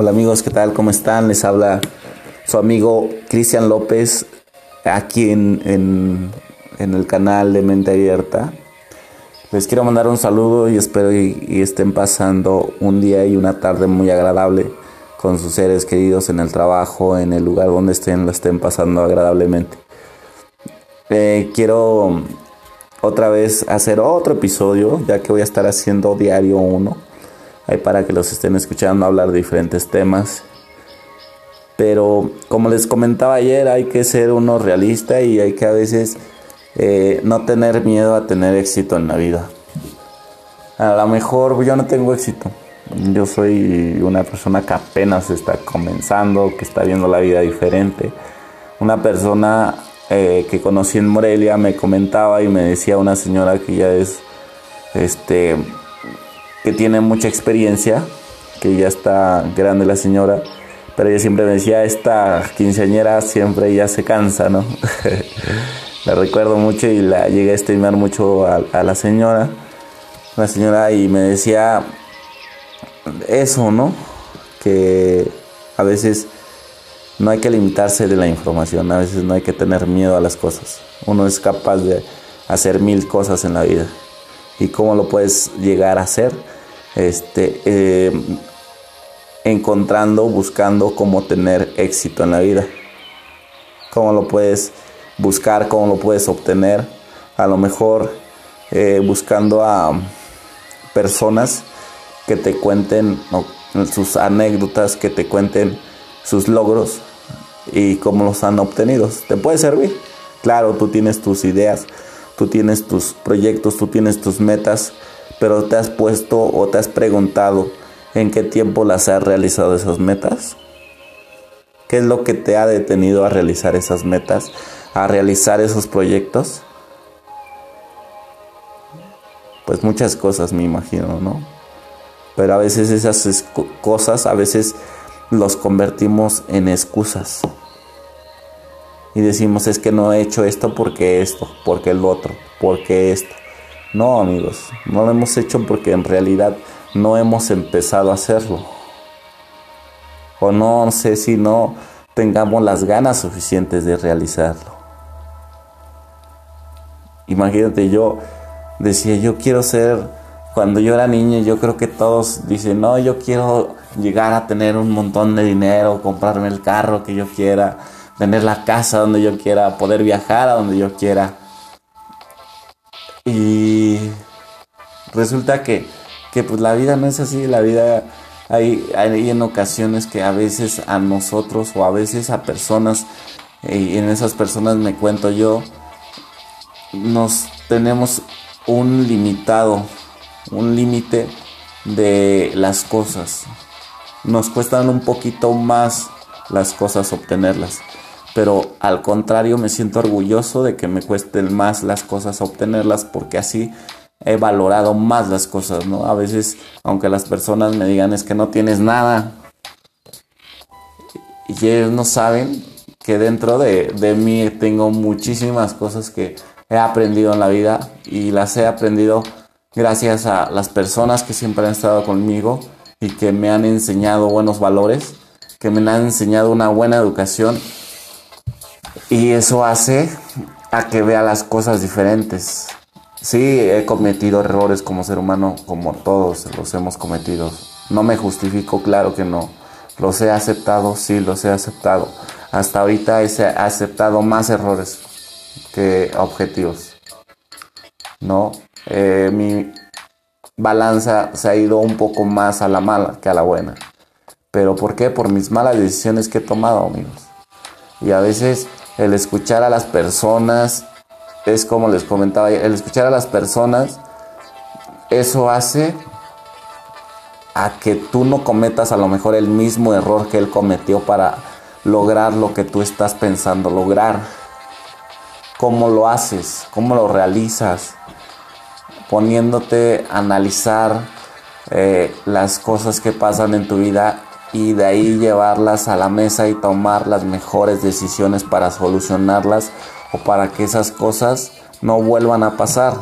Hola amigos, ¿qué tal? ¿Cómo están? Les habla su amigo Cristian López aquí en, el canal de Mente Abierta. Les quiero mandar un saludo y espero y, estén pasando un día y una tarde muy agradable con sus seres queridos en el trabajo, en el lugar donde estén, lo estén pasando agradablemente. Eh, quiero otra vez hacer otro episodio, ya que voy a estar haciendo diario uno hay para que los estén escuchando hablar de diferentes temas. Pero como les comentaba ayer, hay que ser uno realista y hay que a veces eh, no tener miedo a tener éxito en la vida. A lo mejor yo no tengo éxito. Yo soy una persona que apenas está comenzando, que está viendo la vida diferente. Una persona eh, que conocí en Morelia me comentaba y me decía una señora que ya es este tiene mucha experiencia, que ya está grande la señora, pero ella siempre me decía, esta quinceañera siempre ya se cansa, ¿no? la recuerdo mucho y la llegué a estimar mucho a, la señora, la señora, y me decía eso, ¿no? Que a veces no hay que limitarse de la información, a veces no hay que tener miedo a las cosas. Uno es capaz de hacer mil cosas en la vida y cómo lo puedes llegar a hacer, este, eh, encontrando, buscando cómo tener éxito en la vida, cómo lo puedes buscar, cómo lo puedes obtener, a lo mejor eh, buscando a personas que te cuenten sus anécdotas, que te cuenten sus logros y cómo los han obtenido. Te puede servir. Claro, tú tienes tus ideas, tú tienes tus proyectos, tú tienes tus metas, pero te has puesto o te has preguntado en qué tiempo las has realizado esas metas. ¿Qué es lo que te ha detenido a realizar esas metas, a realizar esos proyectos? Pues muchas cosas me imagino, ¿no? Pero a veces esas cosas, a veces los convertimos en excusas y decimos es que no he hecho esto porque esto, porque el otro, porque esto. No, amigos, no lo hemos hecho porque en realidad no hemos empezado a hacerlo. O no sé si no tengamos las ganas suficientes de realizarlo. Imagínate, yo decía, yo quiero ser, cuando yo era niño, yo creo que todos dicen, no, yo quiero llegar a tener un montón de dinero, comprarme el carro que yo quiera tener la casa donde yo quiera, poder viajar a donde yo quiera. Y resulta que, pues la vida no es así, la vida hay, hay en ocasiones que a veces a nosotros o a veces a personas, y en esas personas me cuento yo, nos tenemos un limitado, un límite de las cosas. Nos cuestan un poquito más las cosas obtenerlas pero al contrario me siento orgulloso de que me cuesten más las cosas obtenerlas porque así he valorado más las cosas, ¿no? A veces, aunque las personas me digan es que no tienes nada, y ellos no saben que dentro de, de mí tengo muchísimas cosas que he aprendido en la vida y las he aprendido gracias a las personas que siempre han estado conmigo y que me han enseñado buenos valores, que me han enseñado una buena educación y eso hace a que vea las cosas diferentes. Sí, he cometido errores como ser humano, como todos los hemos cometido. No me justifico, claro que no. Los he aceptado, sí, los he aceptado. Hasta ahorita he aceptado más errores que objetivos. No, eh, mi balanza se ha ido un poco más a la mala que a la buena. ¿Pero por qué? Por mis malas decisiones que he tomado, amigos. Y a veces el escuchar a las personas, es como les comentaba, el escuchar a las personas, eso hace a que tú no cometas a lo mejor el mismo error que él cometió para lograr lo que tú estás pensando lograr. ¿Cómo lo haces? ¿Cómo lo realizas? Poniéndote a analizar eh, las cosas que pasan en tu vida y de ahí llevarlas a la mesa y tomar las mejores decisiones para solucionarlas o para que esas cosas no vuelvan a pasar.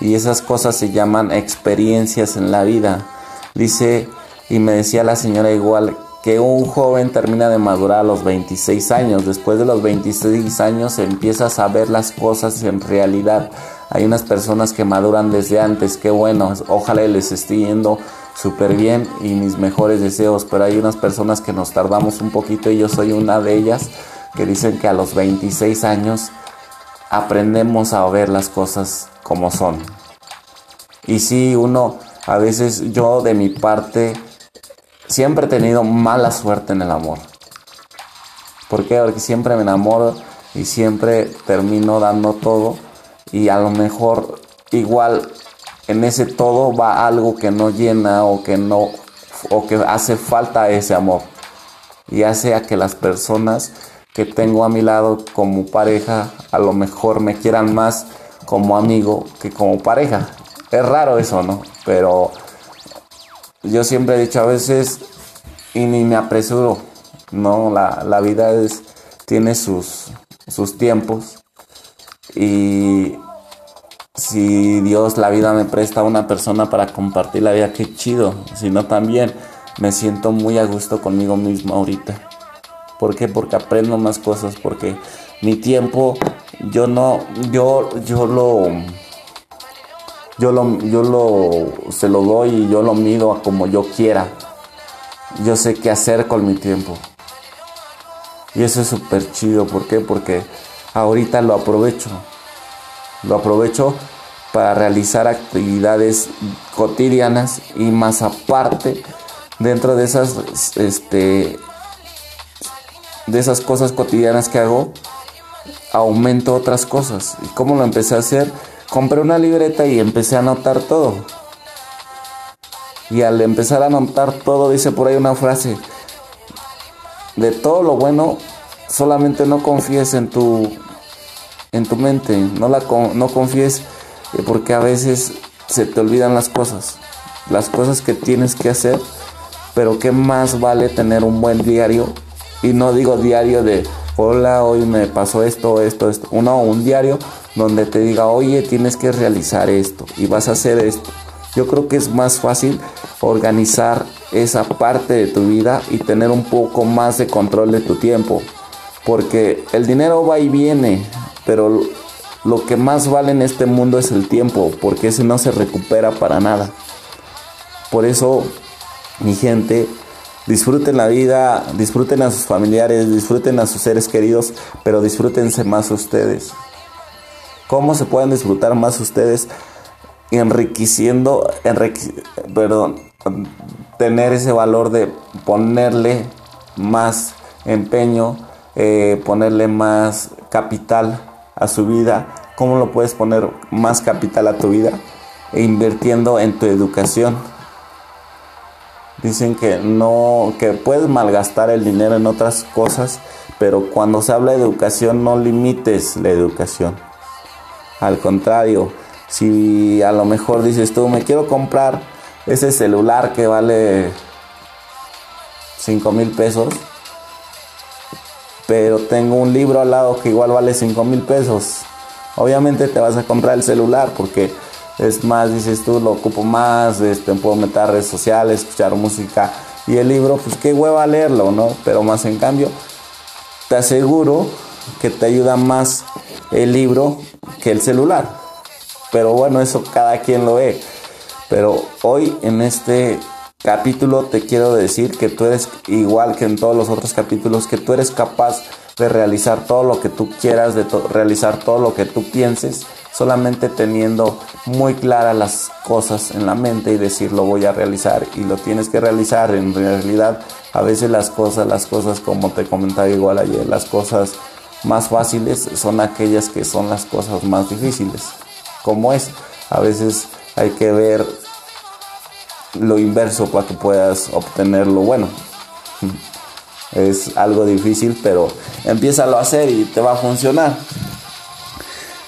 Y esas cosas se llaman experiencias en la vida. Dice y me decía la señora igual que un joven termina de madurar a los 26 años. Después de los 26 años empiezas a ver las cosas en realidad. Hay unas personas que maduran desde antes, qué bueno, ojalá les esté yendo súper bien y mis mejores deseos, pero hay unas personas que nos tardamos un poquito y yo soy una de ellas que dicen que a los 26 años aprendemos a ver las cosas como son. Y si uno, a veces yo de mi parte, siempre he tenido mala suerte en el amor. ¿Por qué? Porque siempre me enamoro y siempre termino dando todo y a lo mejor igual en ese todo va algo que no llena o que no o que hace falta ese amor y hace a que las personas que tengo a mi lado como pareja a lo mejor me quieran más como amigo que como pareja. Es raro eso, ¿no? Pero yo siempre he dicho a veces y ni me apresuro, ¿no? La, la vida tiene sus, sus tiempos y si Dios la vida me presta a una persona para compartir la vida, qué chido. Si no también me siento muy a gusto conmigo mismo ahorita. ¿Por qué? Porque aprendo más cosas, porque mi tiempo yo no yo yo lo yo lo yo lo se lo doy y yo lo mido a como yo quiera. Yo sé qué hacer con mi tiempo. Y eso es súper chido, ¿por qué? Porque ahorita lo aprovecho. Lo aprovecho para realizar actividades cotidianas y más aparte dentro de esas este de esas cosas cotidianas que hago aumento otras cosas. Y cómo lo empecé a hacer compré una libreta y empecé a anotar todo. Y al empezar a anotar todo dice por ahí una frase de todo lo bueno solamente no confíes en tu en tu mente, no, la, no confíes eh, porque a veces se te olvidan las cosas, las cosas que tienes que hacer, pero qué más vale tener un buen diario y no digo diario de hola, hoy me pasó esto, esto, esto, no, un diario donde te diga, oye, tienes que realizar esto y vas a hacer esto. Yo creo que es más fácil organizar esa parte de tu vida y tener un poco más de control de tu tiempo. Porque el dinero va y viene, pero lo que más vale en este mundo es el tiempo, porque ese no se recupera para nada. Por eso, mi gente, disfruten la vida, disfruten a sus familiares, disfruten a sus seres queridos, pero disfrútense más ustedes. ¿Cómo se pueden disfrutar más ustedes? Enriqueciendo, perdón, tener ese valor de ponerle más empeño, eh, ponerle más capital a su vida, cómo lo puedes poner más capital a tu vida e invirtiendo en tu educación. Dicen que no, que puedes malgastar el dinero en otras cosas, pero cuando se habla de educación no limites la educación. Al contrario, si a lo mejor dices tú, me quiero comprar ese celular que vale 5 mil pesos, pero tengo un libro al lado que igual vale 5 mil pesos. Obviamente te vas a comprar el celular porque es más, dices tú, lo ocupo más, este, puedo meter redes sociales, escuchar música. Y el libro, pues qué hueva leerlo, ¿no? Pero más en cambio, te aseguro que te ayuda más el libro que el celular. Pero bueno, eso cada quien lo ve. Pero hoy en este capítulo te quiero decir que tú eres igual que en todos los otros capítulos, que tú eres capaz de realizar todo lo que tú quieras, de realizar todo lo que tú pienses, solamente teniendo muy claras las cosas en la mente y decir lo voy a realizar y lo tienes que realizar. En realidad, a veces las cosas, las cosas como te comentaba igual ayer, las cosas más fáciles son aquellas que son las cosas más difíciles. Como es, a veces hay que ver lo inverso para que puedas obtener lo bueno. Es algo difícil, pero empieza a hacer y te va a funcionar.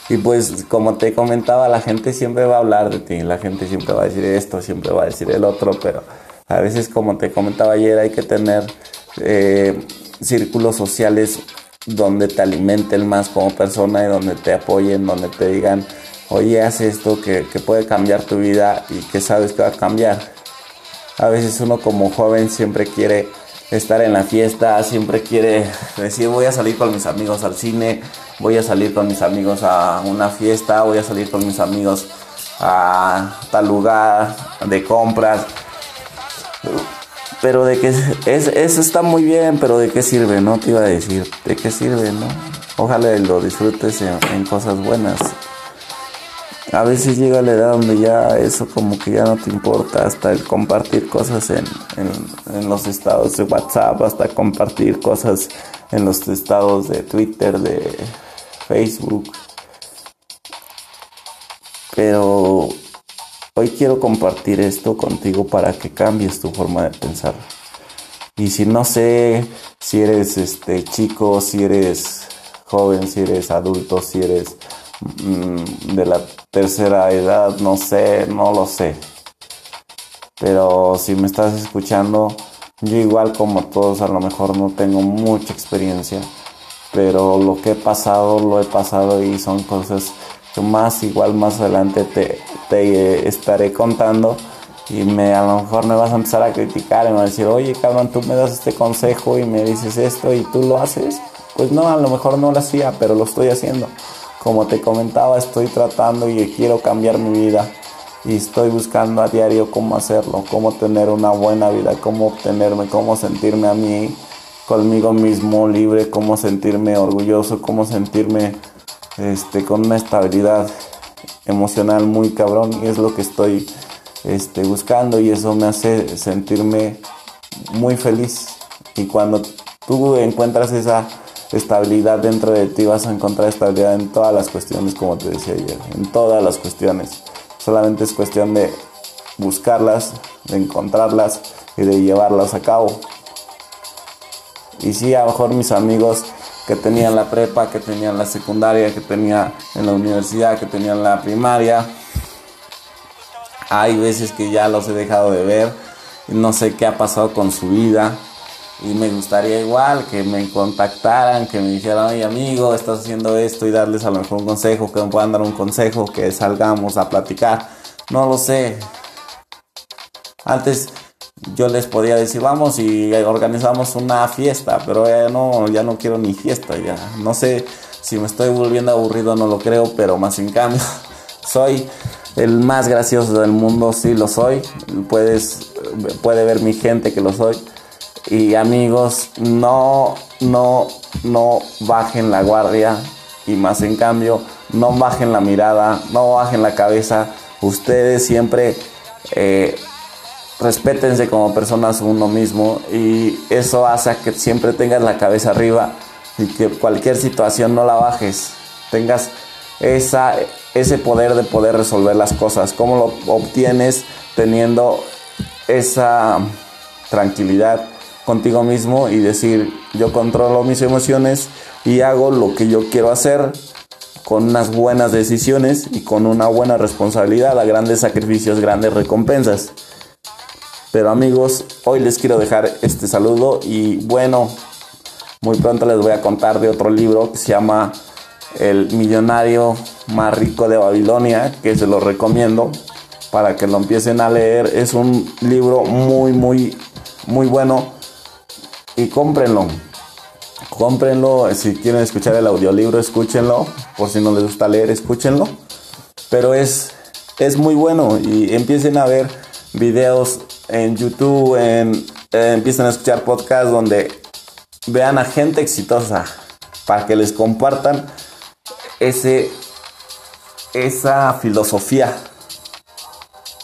Y pues como te comentaba, la gente siempre va a hablar de ti, la gente siempre va a decir esto, siempre va a decir el otro, pero a veces como te comentaba ayer hay que tener eh, círculos sociales donde te alimenten más como persona y donde te apoyen, donde te digan, oye, haz esto que, que puede cambiar tu vida y que sabes que va a cambiar A veces uno como joven siempre quiere estar en la fiesta, siempre quiere decir voy a salir con mis amigos al cine, voy a salir con mis amigos a una fiesta, voy a salir con mis amigos a tal lugar de compras. Pero de qué es, eso está muy bien, pero de qué sirve, ¿no? Te iba a decir, ¿de qué sirve, no? Ojalá lo disfrutes en, cosas buenas. A veces llega la edad donde ya eso como que ya no te importa, hasta el compartir cosas en, en los estados de WhatsApp, hasta compartir cosas en los estados de Twitter, de Facebook. Pero hoy quiero compartir esto contigo para que cambies tu forma de pensar. Y si no sé si eres este chico, si eres joven, si eres adulto, si eres mm, de la tercera edad, no sé, no lo sé. Pero si me estás escuchando, yo igual como todos a lo mejor no tengo mucha experiencia, pero lo que he pasado lo he pasado y son cosas que más igual más adelante te, te estaré contando y me a lo mejor me vas a empezar a criticar y me vas a decir, oye cabrón, tú me das este consejo y me dices esto y tú lo haces. Pues no, a lo mejor no lo hacía, pero lo estoy haciendo. Como te comentaba, estoy tratando y quiero cambiar mi vida. Y estoy buscando a diario cómo hacerlo, cómo tener una buena vida, cómo obtenerme, cómo sentirme a mí conmigo mismo libre, cómo sentirme orgulloso, cómo sentirme este, con una estabilidad emocional muy cabrón. Y es lo que estoy este, buscando y eso me hace sentirme muy feliz. Y cuando tú encuentras esa estabilidad dentro de ti vas a encontrar estabilidad en todas las cuestiones como te decía ayer en todas las cuestiones solamente es cuestión de buscarlas de encontrarlas y de llevarlas a cabo y sí a lo mejor mis amigos que tenían la prepa, que tenían la secundaria, que tenía en la universidad, que tenían la primaria. Hay veces que ya los he dejado de ver no sé qué ha pasado con su vida. Y me gustaría igual que me contactaran, que me dijeran, oye amigo, estás haciendo esto y darles a lo mejor un consejo, que me puedan dar un consejo, que salgamos a platicar. No lo sé. Antes yo les podía decir, vamos y organizamos una fiesta, pero ya no, ya no quiero ni fiesta, ya no sé si me estoy volviendo aburrido, no lo creo, pero más en cambio, soy el más gracioso del mundo, sí lo soy, puedes, puede ver mi gente que lo soy. Y amigos, no, no, no bajen la guardia y más en cambio, no bajen la mirada, no bajen la cabeza. Ustedes siempre eh, respétense como personas uno mismo y eso hace que siempre tengas la cabeza arriba y que cualquier situación no la bajes, tengas esa, ese poder de poder resolver las cosas. ¿Cómo lo obtienes teniendo esa tranquilidad contigo mismo y decir yo controlo mis emociones y hago lo que yo quiero hacer con unas buenas decisiones y con una buena responsabilidad a grandes sacrificios, grandes recompensas. Pero amigos, hoy les quiero dejar este saludo y bueno, muy pronto les voy a contar de otro libro que se llama El millonario más rico de Babilonia, que se lo recomiendo para que lo empiecen a leer. Es un libro muy, muy, muy bueno y cómprenlo. Cómprenlo, si quieren escuchar el audiolibro, escúchenlo. Por si no les gusta leer, escúchenlo. Pero es, es muy bueno y empiecen a ver videos en YouTube, en, empiezan a escuchar podcasts donde vean a gente exitosa para que les compartan ese, esa filosofía,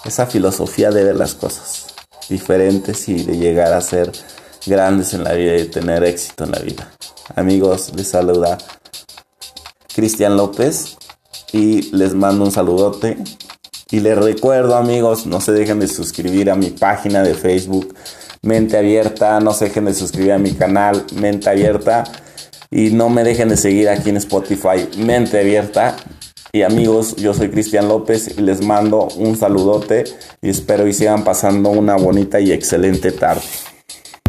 esa filosofía de ver las cosas diferentes y de llegar a ser grandes en la vida y tener éxito en la vida. Amigos, les saluda Cristian López y les mando un saludote y les recuerdo amigos, no se dejen de suscribir a mi página de Facebook Mente Abierta, no se dejen de suscribir a mi canal Mente Abierta y no me dejen de seguir aquí en Spotify Mente Abierta. Y amigos, yo soy Cristian López y les mando un saludote y espero y sigan pasando una bonita y excelente tarde.